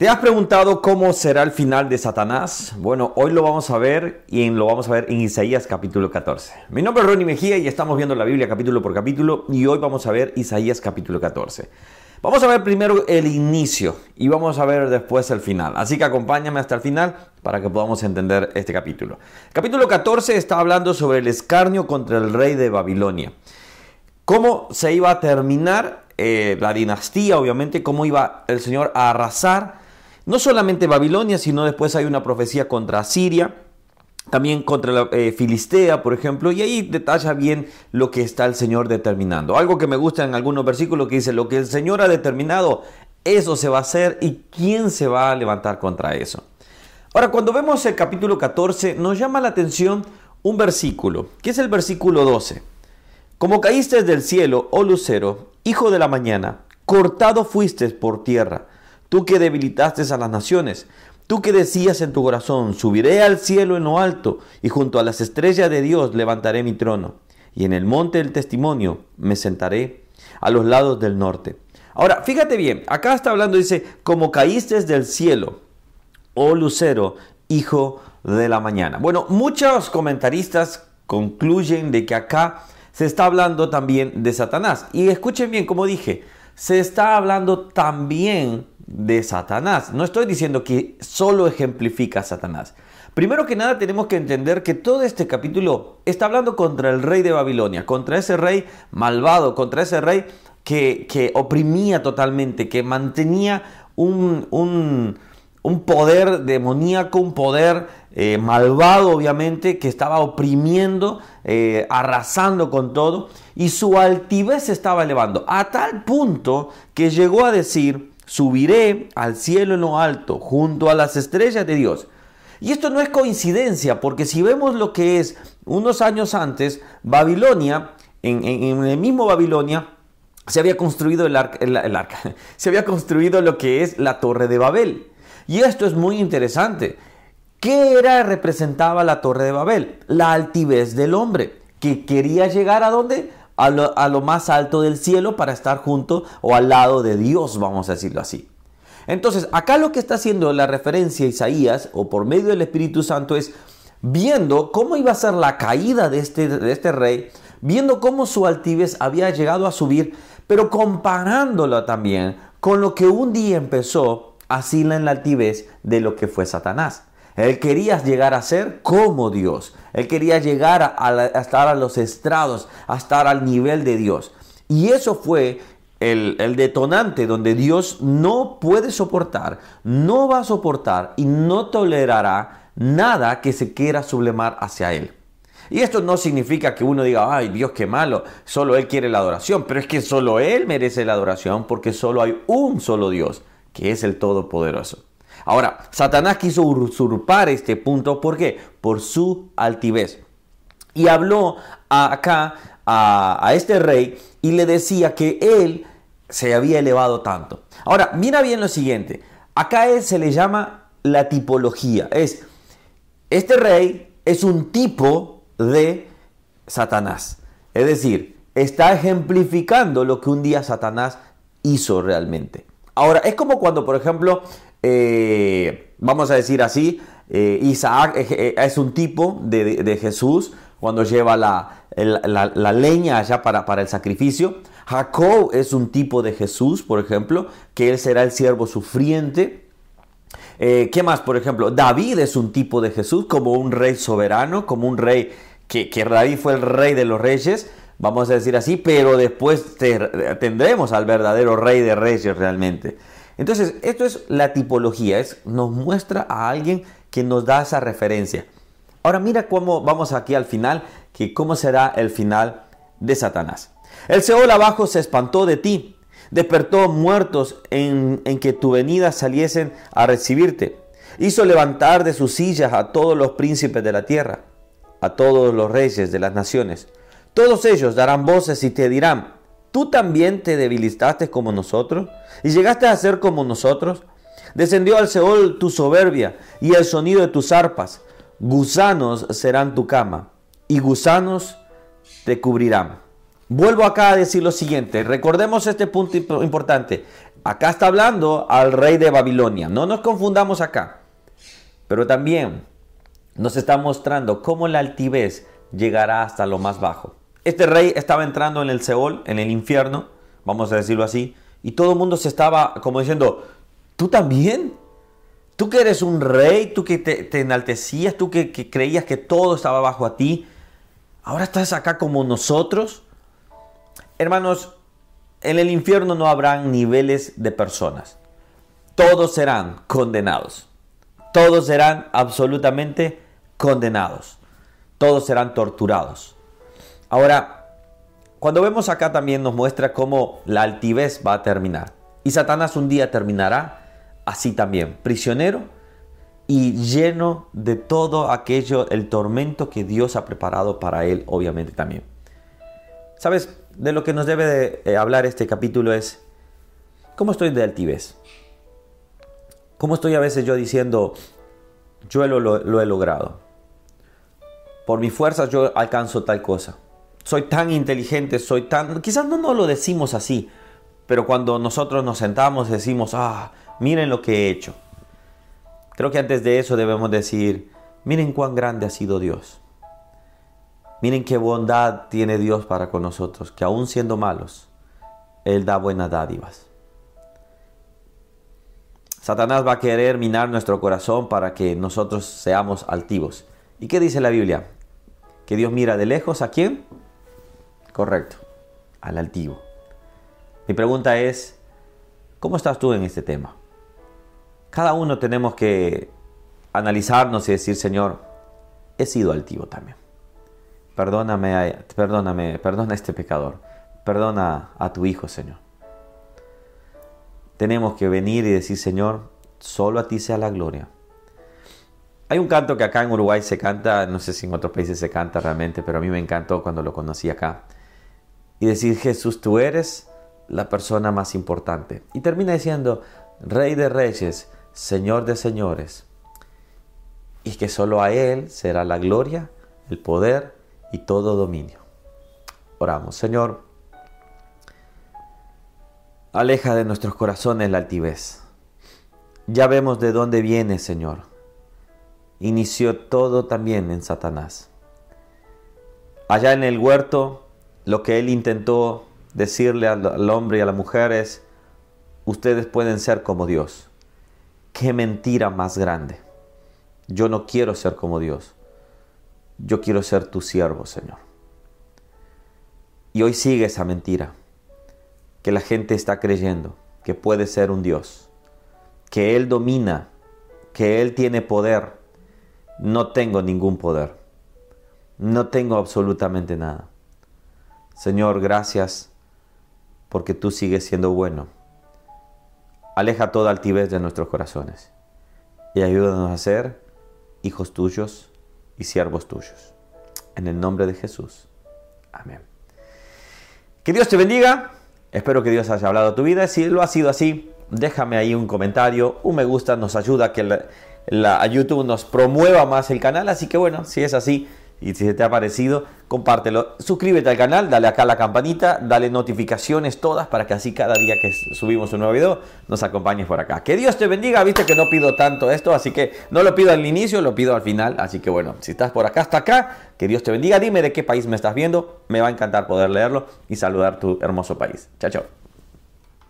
¿Te has preguntado cómo será el final de Satanás? Bueno, hoy lo vamos a ver y lo vamos a ver en Isaías capítulo 14. Mi nombre es Ronnie Mejía y estamos viendo la Biblia capítulo por capítulo y hoy vamos a ver Isaías capítulo 14. Vamos a ver primero el inicio y vamos a ver después el final. Así que acompáñame hasta el final para que podamos entender este capítulo. capítulo 14 está hablando sobre el escarnio contra el rey de Babilonia. Cómo se iba a terminar eh, la dinastía, obviamente, cómo iba el Señor a arrasar no solamente Babilonia, sino después hay una profecía contra Siria, también contra la eh, Filistea, por ejemplo, y ahí detalla bien lo que está el Señor determinando. Algo que me gusta en algunos versículos que dice, lo que el Señor ha determinado, eso se va a hacer y quién se va a levantar contra eso. Ahora, cuando vemos el capítulo 14, nos llama la atención un versículo, que es el versículo 12. Como caíste del cielo, oh lucero, hijo de la mañana, cortado fuiste por tierra tú que debilitaste a las naciones, tú que decías en tu corazón, subiré al cielo en lo alto, y junto a las estrellas de Dios levantaré mi trono, y en el monte del testimonio me sentaré a los lados del norte. Ahora, fíjate bien, acá está hablando, dice, como caíste del cielo, oh lucero, hijo de la mañana. Bueno, muchos comentaristas concluyen de que acá se está hablando también de Satanás. Y escuchen bien, como dije, se está hablando también de Satanás. No estoy diciendo que solo ejemplifica a Satanás. Primero que nada tenemos que entender que todo este capítulo está hablando contra el rey de Babilonia, contra ese rey malvado, contra ese rey que, oprimía totalmente, que mantenía un, un, poder demoníaco, un poder eh, malvado obviamente, que estaba oprimiendo, eh, arrasando con todo, y su altivez se estaba elevando, a tal punto que llegó a decir, subiré al cielo en lo alto, junto a las estrellas de Dios. Y esto no es coincidencia, porque si vemos lo que es unos años antes, Babilonia, en, el mismo Babilonia, se había construido el, arca, se había construido lo que es la torre de Babel. Y esto es muy interesante. ¿Qué era representaba la torre de Babel? La altivez del hombre, que quería llegar a dónde? A lo, más alto del cielo para estar junto o al lado de Dios, vamos a decirlo así. Entonces, acá lo que está haciendo la referencia a Isaías, o por medio del Espíritu Santo, es viendo cómo iba a ser la caída de este, de este rey, viendo cómo su altivez había llegado a subir, pero comparándolo también con lo que un día empezó así en la altivez de lo que fue Satanás. Él quería llegar a ser como Dios. Él quería llegar a, estar a los estrados, a estar al nivel de Dios. Y eso fue el, detonante donde Dios no puede soportar, no va a soportar y no tolerará nada que se quiera sublimar hacia Él. Y esto no significa que uno diga, ay Dios, qué malo, solo Él quiere la adoración, pero es que solo Él merece la adoración porque solo hay un solo Dios, que es el Todopoderoso. Ahora, Satanás quiso usurpar este punto, ¿por qué? Por su altivez. Y habló acá a, este rey y le decía que él se había elevado tanto. Ahora, mira bien lo siguiente. Acá él se le llama la tipología. Es, este rey es un tipo de Satanás. Es decir, está ejemplificando lo que un día Satanás hizo realmente. Ahora, es como cuando, por ejemplo, eh, vamos a decir así, eh, Isaac eh, es, un tipo de, Jesús cuando lleva la, leña allá para, para, el sacrificio. Jacob es un tipo de Jesús, por ejemplo, que él será el siervo sufriente. ¿Qué más? Por ejemplo, David es un tipo de Jesús como un rey soberano, como un rey que, que David fue el rey de los reyes, vamos a decir así, pero después tendremos al verdadero rey de reyes realmente. Entonces, esto es la tipología, es, nos muestra a alguien que nos da esa referencia. Ahora mira cómo vamos aquí al final, que cómo será el final de Satanás. El Seol abajo se espantó de ti, despertó muertos en, en que tu venida saliesen a recibirte. Hizo levantar de sus sillas a todos los príncipes de la tierra, a todos los reyes de las naciones. Todos ellos darán voces y te dirán, ¿Tú también te debilitaste como nosotros? ¿Y llegaste a ser como nosotros? Descendió al Seol tu soberbia y el sonido de tus arpas. Gusanos serán tu cama y gusanos te cubrirán. Vuelvo acá a decir lo siguiente. Recordemos este punto importante. Acá está hablando al rey de Babilonia. No nos confundamos acá. Pero también nos está mostrando cómo la altivez llegará hasta lo más bajo. Este rey estaba entrando en el Seol, en el infierno, vamos a decirlo así, y todo el mundo se estaba como diciendo, ¿tú también? Tú que eres un rey, tú que te, enaltecías, tú que, que creías que todo estaba bajo a ti, ahora estás acá como nosotros. Hermanos, en el infierno no habrán niveles de personas. Todos serán condenados. Todos serán absolutamente condenados. Todos serán torturados. Ahora, cuando vemos acá también nos muestra cómo la altivez va a terminar. Y Satanás un día terminará así también, prisionero y lleno de todo aquello, el tormento que Dios ha preparado para él, obviamente también. ¿Sabes? De lo que nos debe de eh, hablar este capítulo es, ¿cómo estoy de altivez? ¿Cómo estoy a veces yo diciendo, yo lo, he logrado? Por mis fuerzas yo alcanzo tal cosa soy tan inteligente, soy tan... Quizás no nos lo decimos así, pero cuando nosotros nos sentamos decimos, ah, miren lo que he hecho. Creo que antes de eso debemos decir, miren cuán grande ha sido Dios. Miren qué bondad tiene Dios para con nosotros, que aún siendo malos, Él da buenas dádivas. Satanás va a querer minar nuestro corazón para que nosotros seamos altivos. ¿Y qué dice la Biblia? Que Dios mira de lejos a quién? Correcto, al altivo. Mi pregunta es, ¿cómo estás tú en este tema? Cada uno tenemos que analizarnos y decir, Señor, he sido altivo también. Perdóname, perdóname, perdona a este pecador. Perdona a tu hijo, Señor. Tenemos que venir y decir, Señor, solo a ti sea la gloria. Hay un canto que acá en Uruguay se canta, no sé si en otros países se canta realmente, pero a mí me encantó cuando lo conocí acá y decir, Jesús, tú eres la persona más importante. Y termina diciendo, Rey de Reyes, Señor de Señores. Y que solo a Él será la gloria, el poder y todo dominio. Oramos, Señor, aleja de nuestros corazones la altivez. Ya vemos de dónde viene, Señor. Inició todo también en Satanás. Allá en el huerto lo que él intentó decirle al, hombre y a la mujer es, ustedes pueden ser como Dios. Qué mentira más grande. Yo no quiero ser como Dios. Yo quiero ser tu siervo, Señor. Y hoy sigue esa mentira, que la gente está creyendo, que puede ser un Dios, que Él domina, que Él tiene poder. No tengo ningún poder. No tengo absolutamente nada. Señor, gracias porque tú sigues siendo bueno. Aleja toda altivez de nuestros corazones y ayúdanos a ser hijos tuyos y siervos tuyos. En el nombre de Jesús. Amén. Que Dios te bendiga. Espero que Dios haya hablado a tu vida. Si lo ha sido así, déjame ahí un comentario, un me gusta, nos ayuda a que la, YouTube nos promueva más el canal. Así que bueno, si es así, y si te ha parecido, compártelo. Suscríbete al canal, dale acá a la campanita, dale notificaciones todas para que así cada día que subimos un nuevo video nos acompañes por acá. Que Dios te bendiga, viste que no pido tanto esto, así que no lo pido al inicio, lo pido al final. Así que bueno, si estás por acá hasta acá, que Dios te bendiga. Dime de qué país me estás viendo, me va a encantar poder leerlo y saludar tu hermoso país. Chao, chao.